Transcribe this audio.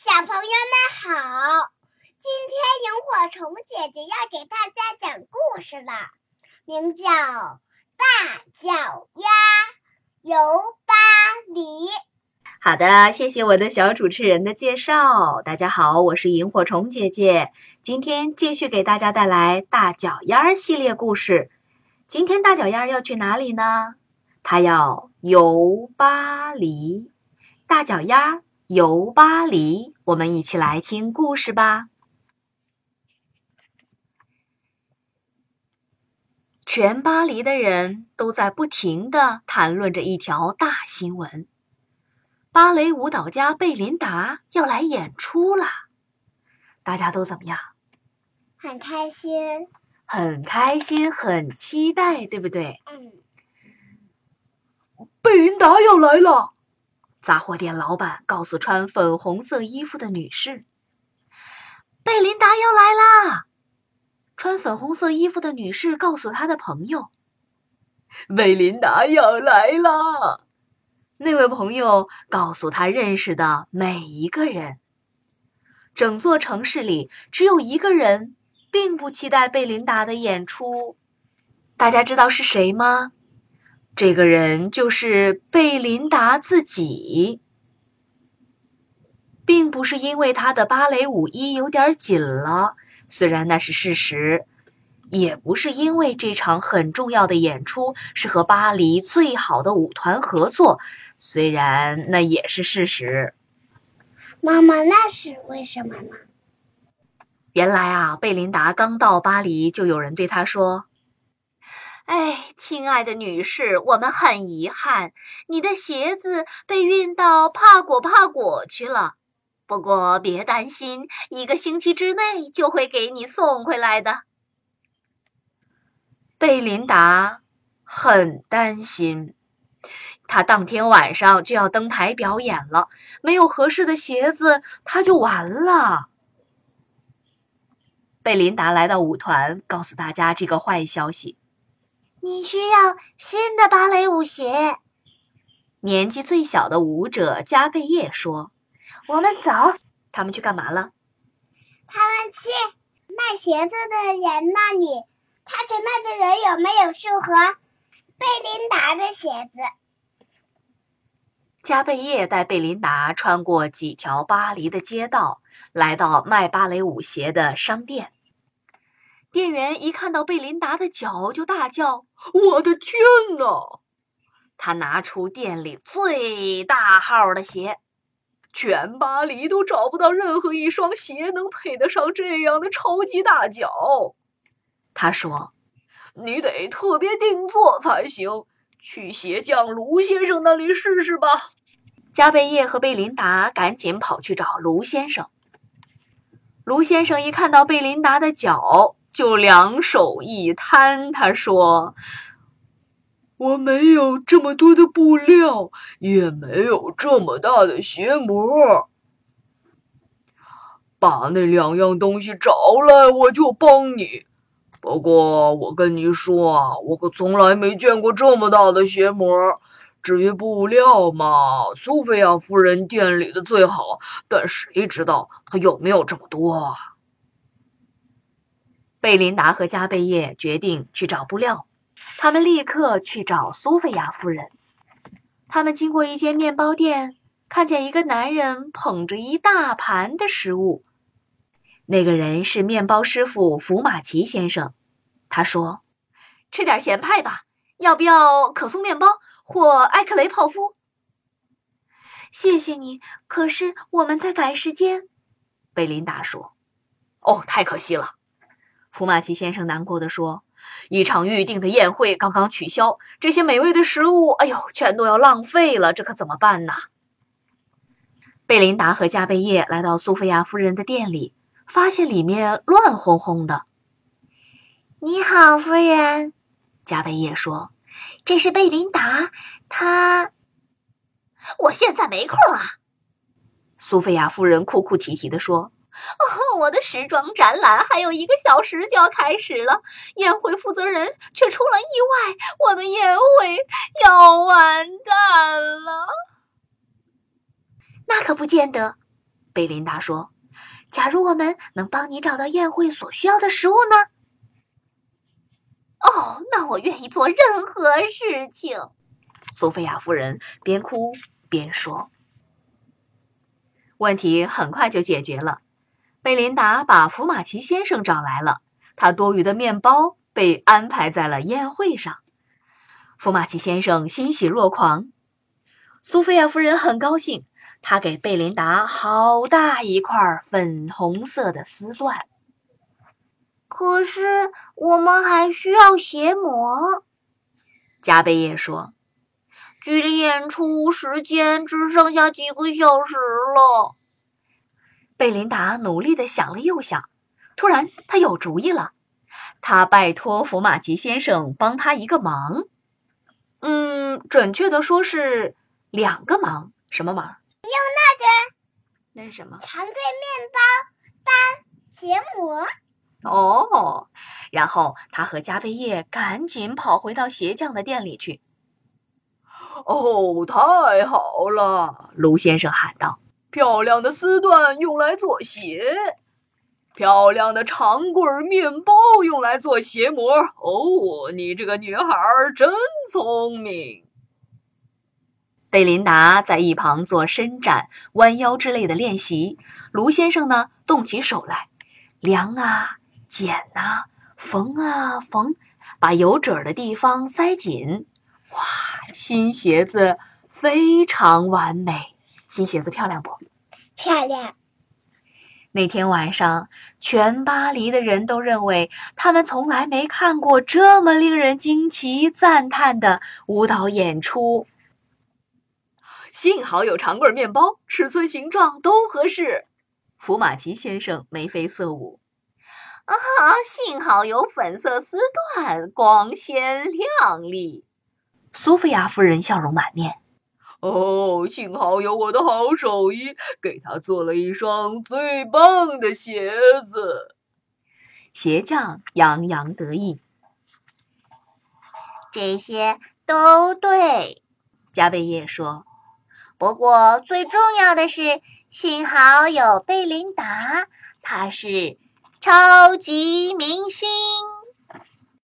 小朋友们好，今天萤火虫姐姐要给大家讲故事了，名叫《大脚丫游巴黎》。好的，谢谢我的小主持人的介绍。大家好，我是萤火虫姐姐，今天继续给大家带来大脚丫系列故事。今天大脚丫要去哪里呢？它要游巴黎。大脚丫。游巴黎，我们一起来听故事吧。全巴黎的人都在不停的谈论着一条大新闻：芭蕾舞蹈家贝琳达要来演出啦。大家都怎么样？很开心，很开心，很期待，对不对？嗯。贝琳达要来了。杂货店老板告诉穿粉红色衣服的女士：“贝琳达要来啦！”穿粉红色衣服的女士告诉她的朋友：“贝琳达要来啦！”那位朋友告诉他认识的每一个人。整座城市里只有一个人并不期待贝琳达的演出，大家知道是谁吗？这个人就是贝琳达自己，并不是因为她的芭蕾舞衣有点紧了，虽然那是事实；也不是因为这场很重要的演出是和巴黎最好的舞团合作，虽然那也是事实。妈妈，那是为什么呢？原来啊，贝琳达刚到巴黎，就有人对她说。哎，亲爱的女士，我们很遗憾，你的鞋子被运到帕果帕果去了。不过别担心，一个星期之内就会给你送回来的。贝琳达很担心，她当天晚上就要登台表演了，没有合适的鞋子，她就完了。贝琳达来到舞团，告诉大家这个坏消息。你需要新的芭蕾舞鞋。年纪最小的舞者加贝叶说：“我们走。”他们去干嘛了？他们去卖鞋子的人那里，看着那个人有没有适合贝琳达的鞋子。加贝叶带贝琳达穿过几条巴黎的街道，来到卖芭蕾舞鞋的商店。店员一看到贝琳达的脚，就大叫：“我的天哪！”他拿出店里最大号的鞋，全巴黎都找不到任何一双鞋能配得上这样的超级大脚。他说：“你得特别定做才行，去鞋匠卢先生那里试试吧。”加贝叶和贝琳达赶紧跑去找卢先生。卢先生一看到贝琳达的脚，就两手一摊，他说：“我没有这么多的布料，也没有这么大的鞋模。把那两样东西找来，我就帮你。不过我跟你说啊，我可从来没见过这么大的鞋模。至于布料嘛，苏菲亚夫人店里的最好，但谁知道她有没有这么多啊？”贝琳达和加贝叶决定去找布料，他们立刻去找苏菲亚夫人。他们经过一间面包店，看见一个男人捧着一大盘的食物。那个人是面包师傅福马奇先生。他说：“吃点咸派吧，要不要可颂面包或埃克雷泡芙？”谢谢你，可是我们在赶时间。”贝琳达说。“哦，太可惜了。”福马奇先生难过的说：“一场预定的宴会刚刚取消，这些美味的食物，哎呦，全都要浪费了，这可怎么办呢？”贝琳达和加贝叶来到苏菲亚夫人的店里，发现里面乱哄哄的。“你好，夫人。”加贝叶说，“这是贝琳达，她……我现在没空啊。”苏菲亚夫人哭哭啼啼的说。哦，我的时装展览还有一个小时就要开始了，宴会负责人却出了意外，我的宴会要完蛋了。那可不见得，贝琳达说：“假如我们能帮你找到宴会所需要的食物呢？”哦，那我愿意做任何事情。苏菲亚夫人边哭边说。问题很快就解决了。贝琳达把福马奇先生找来了，他多余的面包被安排在了宴会上。福马奇先生欣喜若狂，苏菲亚夫人很高兴，她给贝琳达好大一块粉红色的丝缎。可是我们还需要鞋模，加贝叶说。距离演出时间只剩下几个小时了。贝琳达努力的想了又想，突然她有主意了。她拜托福马吉先生帮她一个忙。嗯，准确的说是两个忙。什么忙？用那只。那是什么？长棍面包当鞋模。哦，然后他和加贝叶赶紧跑回到鞋匠的店里去。哦，太好了！卢先生喊道：“漂亮的丝缎用来做鞋，漂亮的长棍面包用来做鞋模。哦，你这个女孩真聪明。”贝琳达在一旁做伸展、弯腰之类的练习。卢先生呢，动起手来，量啊、剪啊、缝啊、缝，把有褶的地方塞紧。哇，新鞋子非常完美！新鞋子漂亮不？漂亮。那天晚上，全巴黎的人都认为他们从来没看过这么令人惊奇赞叹的舞蹈演出。幸好有长棍面包，尺寸、形状都合适。福马奇先生眉飞色舞。啊，幸好有粉色丝缎，光鲜亮丽。苏菲亚夫人笑容满面。哦，幸好有我的好手艺，给他做了一双最棒的鞋子。鞋匠洋洋得意。这些都对，加贝叶说。不过最重要的是，幸好有贝琳达，她是超级明星。